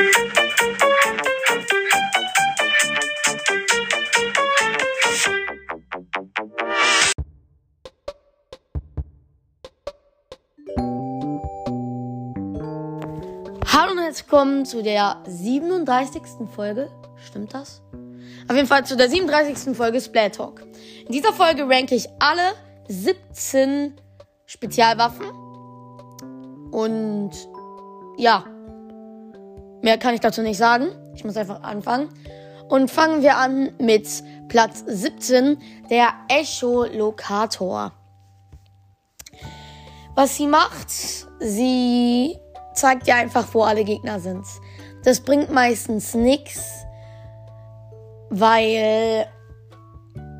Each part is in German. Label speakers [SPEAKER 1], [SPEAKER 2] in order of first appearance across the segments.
[SPEAKER 1] Hallo und herzlich willkommen zu der 37. Folge. Stimmt das? Auf jeden Fall zu der 37. Folge Splat Talk. In dieser Folge ranke ich alle 17 Spezialwaffen. Und ja, mehr kann ich dazu nicht sagen. Ich muss einfach anfangen. Und fangen wir an mit Platz 17, der Echolokator. Was sie macht, sie zeigt dir einfach, wo alle Gegner sind. Das bringt meistens nichts, weil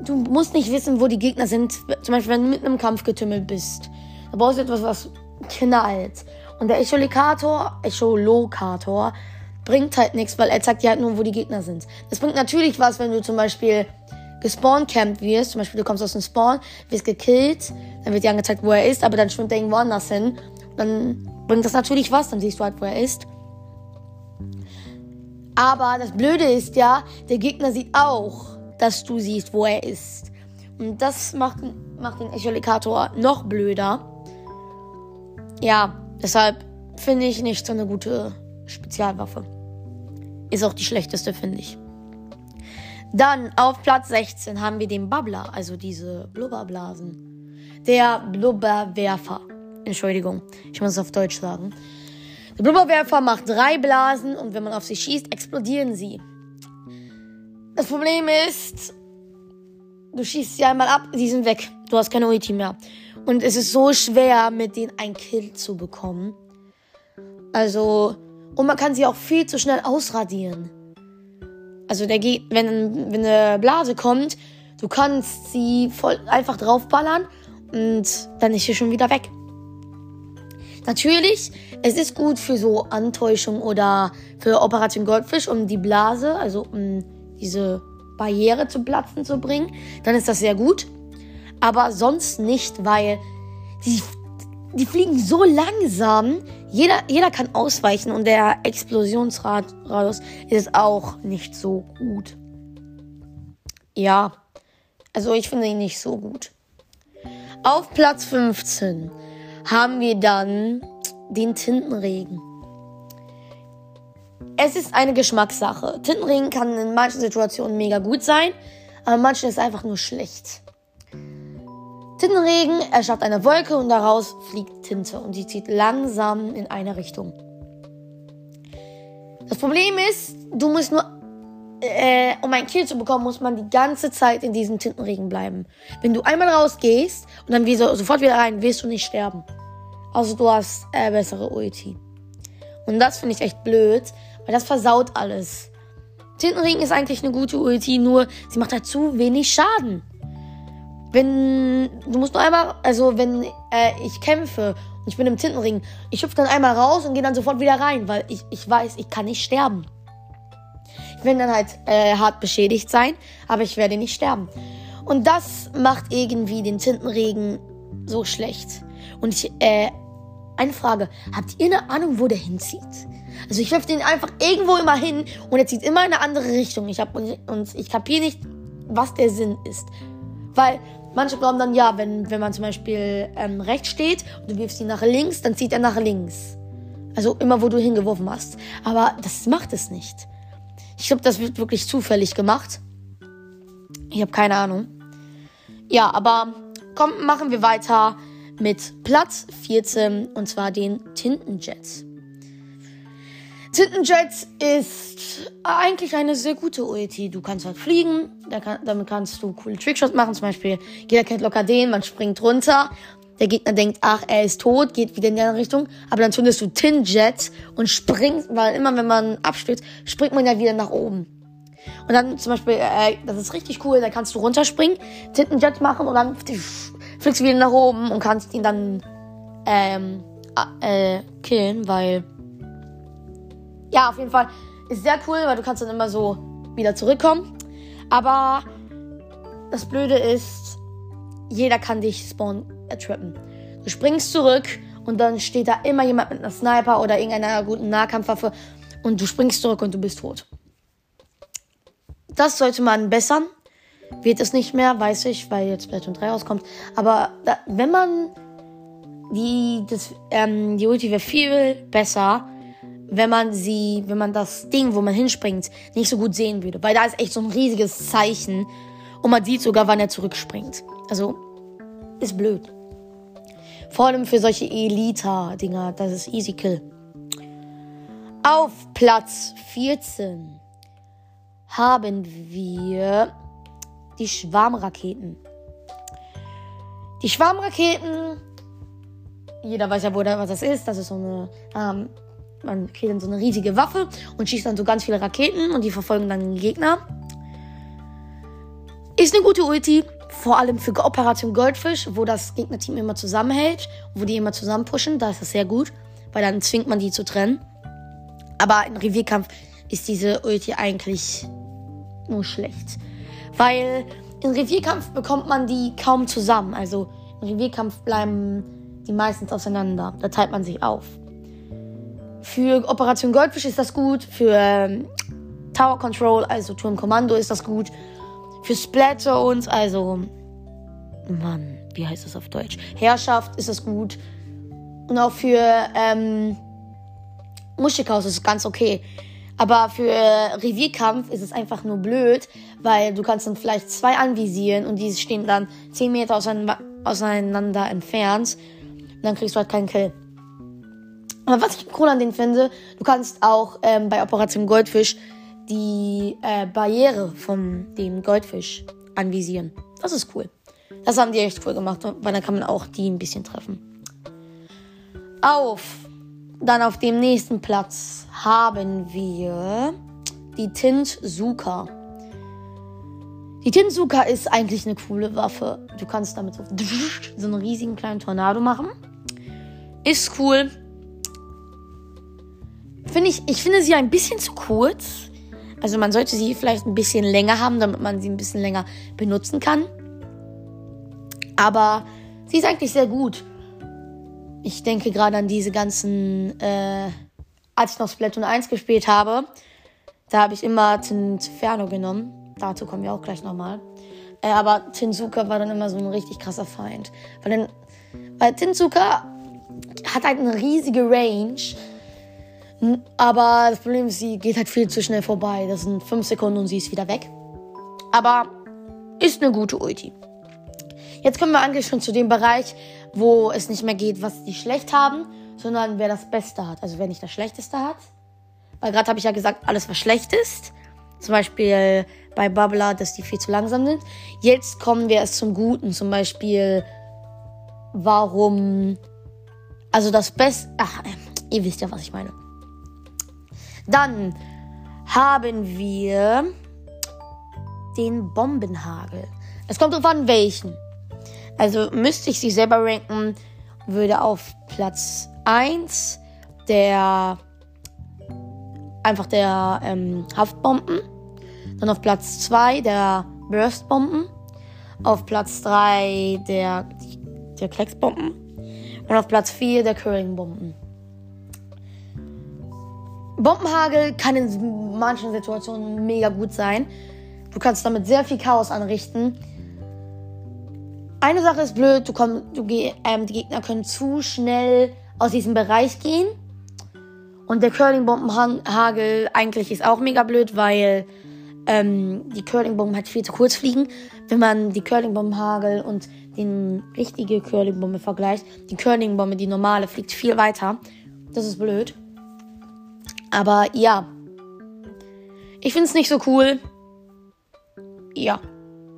[SPEAKER 1] du musst nicht wissen, wo die Gegner sind. Zum Beispiel, wenn du mit einem Kampfgetümmel bist. Da brauchst du etwas, was knallt. Und der Echolokator, Echolokator bringt halt nichts, weil er zeigt dir halt nur, wo die Gegner sind. Das bringt natürlich was, wenn du zum Beispiel gespawncampt wirst. Zum Beispiel, du kommst aus dem Spawn, wirst gekillt, dann wird dir angezeigt, wo er ist, aber dann schwimmt er irgendwo anders hin. Dann bringt das natürlich was, dann siehst du halt, wo er ist. Aber das Blöde ist ja, der Gegner sieht auch, dass du siehst, wo er ist. Und das macht, macht den Echolikator noch blöder. Ja, deshalb finde ich nicht so eine gute Spezialwaffe. Ist auch die schlechteste, finde ich. Dann auf Platz 16 haben wir den Bubbler, also diese Blubberblasen. Der Blubberwerfer. Entschuldigung, ich muss es auf Deutsch sagen. Der Blubberwerfer macht drei Blasen und wenn man auf sie schießt, explodieren sie. Das Problem ist, du schießt sie einmal ab, sie sind weg. Du hast keine Ulti mehr. Und es ist so schwer, mit denen ein Kill zu bekommen. Also, und man kann sie auch viel zu schnell ausradieren. Also, der geht, wenn, wenn eine Blase kommt, du kannst sie voll einfach draufballern und dann ist sie schon wieder weg. Natürlich, es ist gut für so Antäuschung oder für Operation Goldfisch, um die Blase, also um diese Barriere zu platzen zu bringen. Dann ist das sehr gut. Aber sonst nicht, weil die, die fliegen so langsam. Jeder, jeder kann ausweichen und der Explosionsradius ist auch nicht so gut. Ja, also ich finde ihn nicht so gut. Auf Platz 15 haben wir dann den Tintenregen. Es ist eine Geschmackssache. Tintenregen kann in manchen Situationen mega gut sein, aber manchen ist einfach nur schlecht. Tintenregen erschafft eine Wolke und daraus fliegt Tinte und die zieht langsam in eine Richtung. Das Problem ist, du musst nur, äh, um ein Kill zu bekommen, muss man die ganze Zeit in diesem Tintenregen bleiben. Wenn du einmal rausgehst und dann wieder, sofort wieder rein, wirst du nicht sterben. Also du hast äh, bessere Ulti. Und das finde ich echt blöd, weil das versaut alles. Tintenregen ist eigentlich eine gute Ulti, nur sie macht halt zu wenig Schaden. Wenn du musst nur einmal, also wenn äh, ich kämpfe und ich bin im Tintenring, ich hüpfe dann einmal raus und gehe dann sofort wieder rein, weil ich, ich weiß, ich kann nicht sterben. Ich werde dann halt äh, hart beschädigt sein, aber ich werde nicht sterben. Und das macht irgendwie den Tintenregen so schlecht. Und ich, äh, eine Frage, habt ihr eine Ahnung, wo der hinzieht? Also ich werfe den einfach irgendwo immer hin und er zieht immer in eine andere Richtung. Ich hab, und ich kapiere nicht, was der Sinn ist. Weil Manche glauben dann, ja, wenn, wenn man zum Beispiel ähm, rechts steht und du wirfst ihn nach links, dann zieht er nach links. Also immer, wo du hingeworfen hast. Aber das macht es nicht. Ich glaube, das wird wirklich zufällig gemacht. Ich habe keine Ahnung. Ja, aber komm, machen wir weiter mit Platz 14 und zwar den Tintenjets. Tintenjets ist eigentlich eine sehr gute Ulti. Du kannst halt fliegen, damit kannst du coole Trickshots machen. Zum Beispiel, jeder kennt locker den, man springt runter. Der Gegner denkt, ach, er ist tot, geht wieder in die andere Richtung. Aber dann zündest du Tinjets und springst, weil immer wenn man abstürzt, springt man ja wieder nach oben. Und dann zum Beispiel, äh, das ist richtig cool, da kannst du runterspringen, Tintenjets machen und dann fliegst du wieder nach oben und kannst ihn dann ähm, äh, killen, weil ja, auf jeden Fall ist sehr cool, weil du kannst dann immer so wieder zurückkommen. Aber das Blöde ist, jeder kann dich spawn ertrappen. Du springst zurück und dann steht da immer jemand mit einer Sniper oder irgendeiner guten Nahkampfwaffe und du springst zurück und du bist tot. Das sollte man bessern. Wird es nicht mehr, weiß ich, weil jetzt Splatoon 3 rauskommt. Aber da, wenn man die, das, ähm, die Ulti wäre viel besser, wenn man sie, wenn man das Ding, wo man hinspringt, nicht so gut sehen würde. Weil da ist echt so ein riesiges Zeichen. Und man sieht sogar, wann er zurückspringt. Also, ist blöd. Vor allem für solche Elita-Dinger. Das ist easy kill. Auf Platz 14 haben wir die Schwarmraketen. Die Schwarmraketen, jeder weiß ja, wo was das ist. Das ist so eine, ähm, man kriegt dann so eine riesige Waffe und schießt dann so ganz viele Raketen und die verfolgen dann den Gegner. Ist eine gute Ulti, vor allem für Operation Goldfish, wo das Gegnerteam immer zusammenhält, wo die immer zusammen pushen. Da ist das sehr gut, weil dann zwingt man die zu trennen. Aber im Revierkampf ist diese Ulti eigentlich nur schlecht. Weil im Revierkampf bekommt man die kaum zusammen. Also im Revierkampf bleiben die meistens auseinander. Da teilt man sich auf. Für Operation Goldfisch ist das gut. Für ähm, Tower Control, also Turmkommando, ist das gut. Für Splatterzones, also. Mann, wie heißt das auf Deutsch? Herrschaft ist das gut. Und auch für ähm, Muschelkaus ist es ganz okay. Aber für Revierkampf ist es einfach nur blöd, weil du kannst dann vielleicht zwei anvisieren und die stehen dann 10 Meter auseinander entfernt. Und dann kriegst du halt keinen Kill. Aber was ich cool an denen finde, du kannst auch ähm, bei Operation Goldfisch die äh, Barriere von dem Goldfisch anvisieren. Das ist cool. Das haben die echt cool gemacht, weil dann kann man auch die ein bisschen treffen. Auf, dann auf dem nächsten Platz haben wir die Tintsuka. Die Tintsuka ist eigentlich eine coole Waffe. Du kannst damit so, so einen riesigen kleinen Tornado machen. Ist cool. Finde ich, ich finde sie ein bisschen zu kurz. Also man sollte sie vielleicht ein bisschen länger haben, damit man sie ein bisschen länger benutzen kann. Aber sie ist eigentlich sehr gut. Ich denke gerade an diese ganzen äh, als ich noch Splatoon 1 gespielt habe, da habe ich immer Tinferno genommen. Dazu kommen wir auch gleich nochmal. Äh, aber Tinsuka war dann immer so ein richtig krasser Feind. Weil, dann, weil Tinsuka hat halt eine riesige Range. Aber das Problem ist, sie geht halt viel zu schnell vorbei. Das sind 5 Sekunden und sie ist wieder weg. Aber ist eine gute Ulti. Jetzt kommen wir eigentlich schon zu dem Bereich, wo es nicht mehr geht, was die schlecht haben, sondern wer das Beste hat. Also wer nicht das Schlechteste hat. Weil gerade habe ich ja gesagt, alles was schlecht ist. Zum Beispiel bei Bubbler, dass die viel zu langsam sind. Jetzt kommen wir erst zum Guten. Zum Beispiel, warum. Also das Beste. Ach, ihr wisst ja, was ich meine. Dann haben wir den Bombenhagel. Es kommt drauf an, welchen. Also müsste ich sie selber ranken, würde auf Platz 1 der einfach der ähm, Haftbomben. Dann auf Platz 2 der Burstbomben. Auf Platz 3 der, der Klecksbomben. Und auf Platz 4 der Curlingbomben. Bombenhagel kann in manchen Situationen mega gut sein. Du kannst damit sehr viel Chaos anrichten. Eine Sache ist blöd, du komm, du, ähm, die Gegner können zu schnell aus diesem Bereich gehen. Und der Curling-Bombenhagel eigentlich ist auch mega blöd, weil ähm, die Curling-Bomben halt viel zu kurz fliegen. Wenn man die Curling-Bombenhagel und den richtige Curling-Bombe vergleicht, die Curling-Bombe, die normale, fliegt viel weiter. Das ist blöd. Aber ja. Ich finde es nicht so cool. Ja.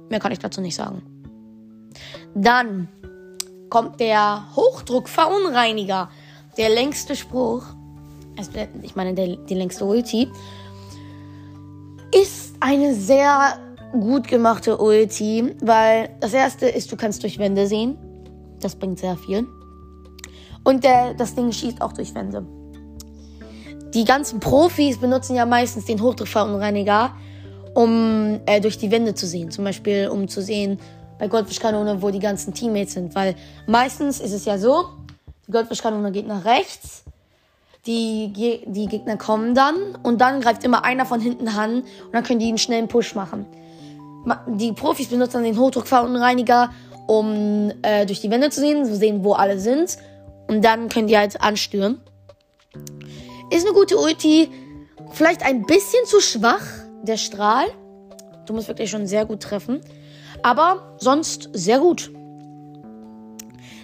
[SPEAKER 1] Mehr kann ich dazu nicht sagen. Dann kommt der Hochdruckverunreiniger. Der längste Spruch, also ich meine der, die längste Ulti, ist eine sehr gut gemachte Ulti, weil das erste ist, du kannst durch Wände sehen. Das bringt sehr viel. Und der, das Ding schießt auch durch Wände. Die ganzen Profis benutzen ja meistens den Hochdruckverunreiniger, um äh, durch die Wände zu sehen. Zum Beispiel, um zu sehen, bei Goldfischkanone, wo die ganzen Teammates sind. Weil meistens ist es ja so, die Goldfischkanone geht nach rechts, Die, die Gegner kommen dann und dann greift immer einer von hinten an und dann können die einen schnellen Push machen. Die Profis benutzen dann den Hochdruckfaulenreiniger, um äh, durch die Wände zu sehen, zu sehen, wo alle sind. Und dann können die halt anstürmen. Ist eine gute Ulti. Vielleicht ein bisschen zu schwach, der Strahl. Du musst wirklich schon sehr gut treffen. Aber sonst sehr gut.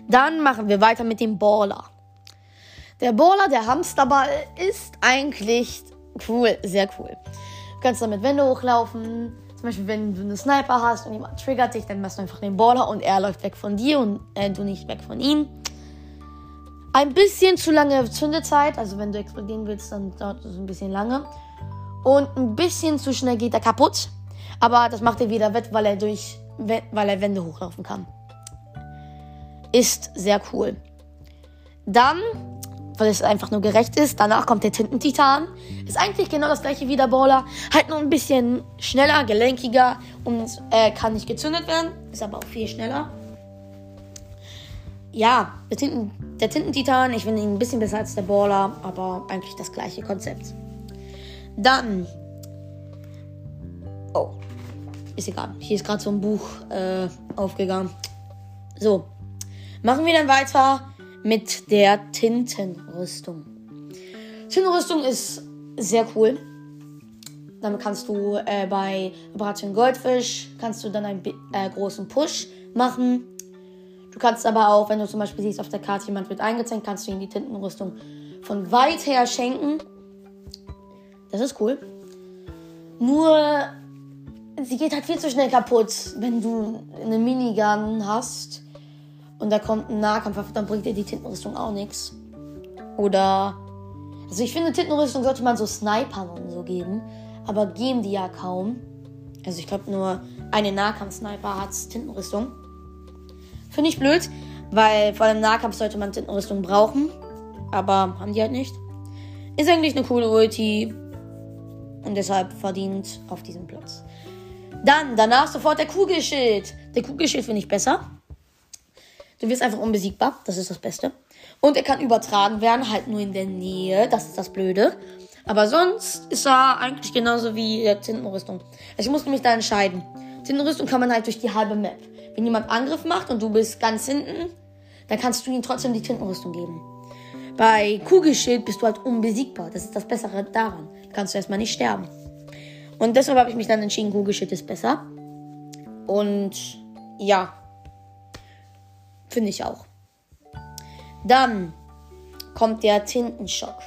[SPEAKER 1] Dann machen wir weiter mit dem Baller. Der Baller, der Hamsterball, ist eigentlich cool, sehr cool. Du kannst damit Wände hochlaufen. Zum Beispiel, wenn du einen Sniper hast und jemand triggert dich, dann machst du einfach den Baller und er läuft weg von dir und äh, du nicht weg von ihm. Ein bisschen zu lange Zündezeit, also wenn du explodieren willst, dann dauert es ein bisschen lange. Und ein bisschen zu schnell geht er kaputt. Aber das macht er wieder wett, weil er durch, weil er Wände hochlaufen kann. Ist sehr cool. Dann, weil es einfach nur gerecht ist, danach kommt der Tintentitan. Ist eigentlich genau das gleiche wie der Baller. Halt nur ein bisschen schneller, gelenkiger und äh, kann nicht gezündet werden. Ist aber auch viel schneller. Ja, der, Tinten, der Tintentitan, ich finde ihn ein bisschen besser als der Baller, aber eigentlich das gleiche Konzept. Dann. Oh. Ist egal. Hier ist gerade so ein Buch äh, aufgegangen. So. Machen wir dann weiter mit der Tintenrüstung. Tintenrüstung ist sehr cool. Damit kannst du äh, bei Operation Goldfisch kannst du dann einen äh, großen Push machen. Du kannst aber auch, wenn du zum Beispiel siehst auf der Karte, jemand wird eingezeichnet, kannst du ihm die Tintenrüstung von weit her schenken. Das ist cool. Nur, sie geht halt viel zu schnell kaputt, wenn du eine Minigun hast und da kommt ein Nahkampf, dann bringt dir die Tintenrüstung auch nichts. Oder, also ich finde, Tintenrüstung sollte man so Snipern und so geben, aber geben die ja kaum. Also ich glaube nur eine Nahkampf-Sniper hat Tintenrüstung. Finde ich blöd, weil vor allem Nahkampf sollte man Tintenrüstung brauchen, aber haben die halt nicht. Ist eigentlich eine coole Ulti, und deshalb verdient auf diesem Platz. Dann, danach sofort der Kugelschild. Der Kugelschild finde ich besser. Du wirst einfach unbesiegbar. Das ist das Beste. Und er kann übertragen werden, halt nur in der Nähe. Das ist das Blöde. Aber sonst ist er eigentlich genauso wie der Tintenrüstung. Also ich musste mich da entscheiden. Tintenrüstung kann man halt durch die halbe Map. Wenn jemand Angriff macht und du bist ganz hinten, dann kannst du ihm trotzdem die Tintenrüstung geben. Bei Kugelschild bist du halt unbesiegbar. Das ist das Bessere daran. Da kannst du erstmal nicht sterben. Und deshalb habe ich mich dann entschieden, Kugelschild ist besser. Und ja, finde ich auch. Dann kommt der Tintenschock.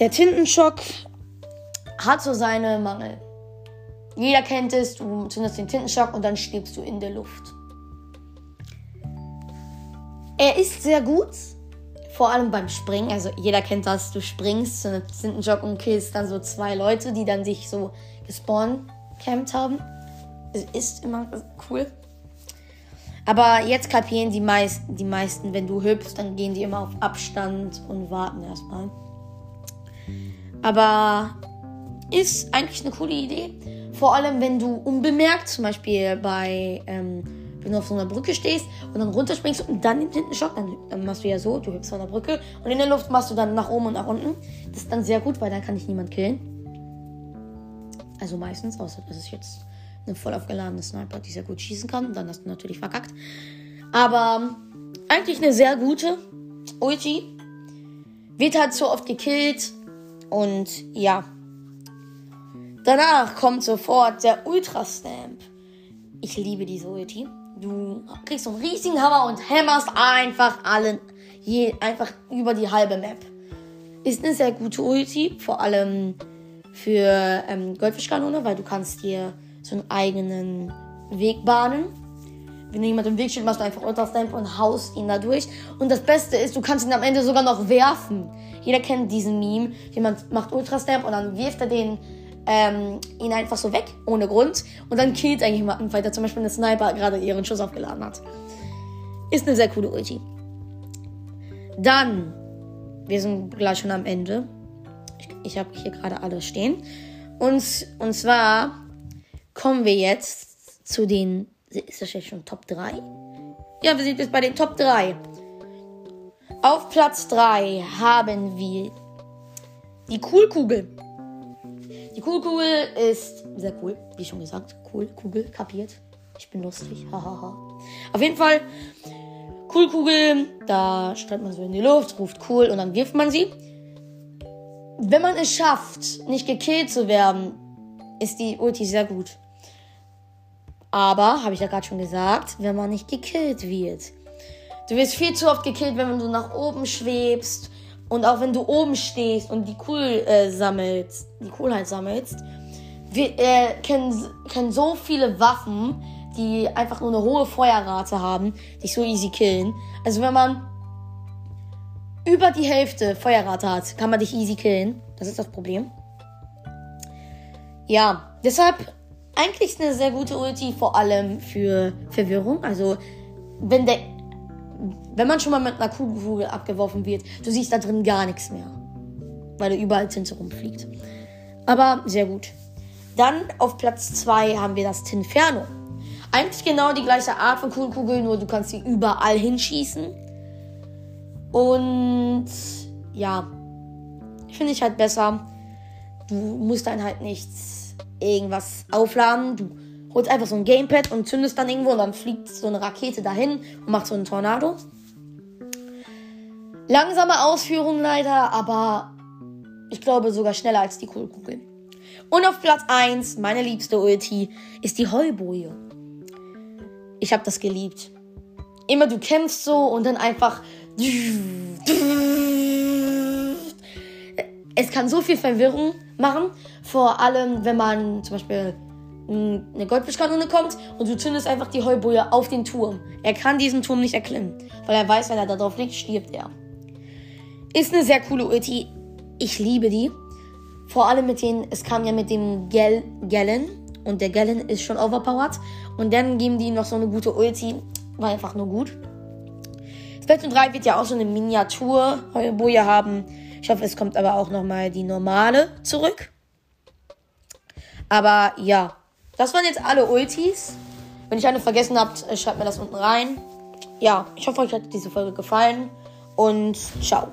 [SPEAKER 1] Der Tintenschock hat so seine Mangel. Jeder kennt es, du zündest den Tintenschock und dann stirbst du in der Luft. Er ist sehr gut, vor allem beim Springen, also jeder kennt das, du springst zu einem Tintenjock und killst dann so zwei Leute, die dann sich so gespawnt campt haben. Es ist immer cool. Aber jetzt kapieren die, meist, die meisten, wenn du hüpfst, dann gehen die immer auf Abstand und warten erstmal. Aber ist eigentlich eine coole Idee. Vor allem, wenn du unbemerkt, zum Beispiel bei ähm, wenn du auf so einer Brücke stehst und dann runterspringst und dann hinten Schock, dann, dann machst du ja so, du hüpfst von der Brücke und in der Luft machst du dann nach oben und nach unten. Das ist dann sehr gut, weil dann kann dich niemand killen. Also meistens, außer das ist jetzt eine voll aufgeladene Sniper, die sehr gut schießen kann. Dann hast du natürlich verkackt. Aber eigentlich eine sehr gute Ulti. Wird halt so oft gekillt. Und ja. Danach kommt sofort der Ultra Stamp. Ich liebe diese Ulti. Du kriegst so einen riesigen Hammer und hämmerst einfach allen, je, einfach über die halbe Map. Ist eine sehr gute Ulti, vor allem für ähm, Goldfischkanone, weil du kannst dir so einen eigenen Weg bahnen. Wenn jemand im Weg steht, machst du einfach Ultrastamp und haust ihn da durch. Und das Beste ist, du kannst ihn am Ende sogar noch werfen. Jeder kennt diesen Meme. Jemand macht Ultrastamp und dann wirft er den ähm, ihn einfach so weg, ohne Grund. Und dann killt er jemanden, weil der zum Beispiel eine Sniper gerade ihren Schuss aufgeladen hat. Ist eine sehr coole Ulti. Dann, wir sind gleich schon am Ende. Ich, ich habe hier gerade alles stehen. Und, und zwar kommen wir jetzt zu den. Ist das jetzt schon Top 3? Ja, wir sind jetzt bei den Top 3. Auf Platz 3 haben wir die Coolkugel. Die Coolkugel ist sehr cool, wie schon gesagt. Cool, Kugel, kapiert. Ich bin lustig, hahaha. Auf jeden Fall, Coolkugel, da stellt man so in die Luft, ruft cool und dann wirft man sie. Wenn man es schafft, nicht gekillt zu werden, ist die Ulti sehr gut. Aber, habe ich ja gerade schon gesagt, wenn man nicht gekillt wird. Du wirst viel zu oft gekillt, wenn du nach oben schwebst. Und auch wenn du oben stehst und die Cool äh, sammelst, die Coolheit sammelst, wir, äh, können, können so viele Waffen, die einfach nur eine hohe Feuerrate haben, dich so easy killen. Also wenn man über die Hälfte Feuerrate hat, kann man dich easy killen. Das ist das Problem. Ja, deshalb eigentlich ist eine sehr gute Ulti, vor allem für Verwirrung. Also wenn der wenn man schon mal mit einer Kugel abgeworfen wird, du siehst da drin gar nichts mehr. Weil da überall Tinte rumfliegt. Aber sehr gut. Dann auf Platz 2 haben wir das Tinferno. Eigentlich genau die gleiche Art von Kugelkugel, nur du kannst sie überall hinschießen. Und ja, finde ich halt besser. Du musst dann halt nichts irgendwas aufladen. Du holst einfach so ein Gamepad und zündest dann irgendwo und dann fliegt so eine Rakete dahin und macht so einen Tornado. Langsame Ausführung leider, aber ich glaube sogar schneller als die Kohlkugel. Und auf Platz 1, meine liebste Ulti, ist die Heuboje. Ich habe das geliebt. Immer du kämpfst so und dann einfach. Es kann so viel Verwirrung machen. Vor allem, wenn man zum Beispiel eine Goldfischkanone kommt und du zündest einfach die Heuboje auf den Turm. Er kann diesen Turm nicht erklimmen, weil er weiß, wenn er da drauf liegt, stirbt er. Ist eine sehr coole Ulti. Ich liebe die. Vor allem mit den, es kam ja mit dem Gel Gellen und der Gellen ist schon overpowered. Und dann geben die noch so eine gute Ulti. War einfach nur gut. Splatoon 3 wird ja auch so eine Miniatur-Heuboje haben. Ich hoffe, es kommt aber auch nochmal die normale zurück. Aber ja, das waren jetzt alle Ultis. Wenn ich eine vergessen habt, schreibt mir das unten rein. Ja, ich hoffe, euch hat diese Folge gefallen und ciao.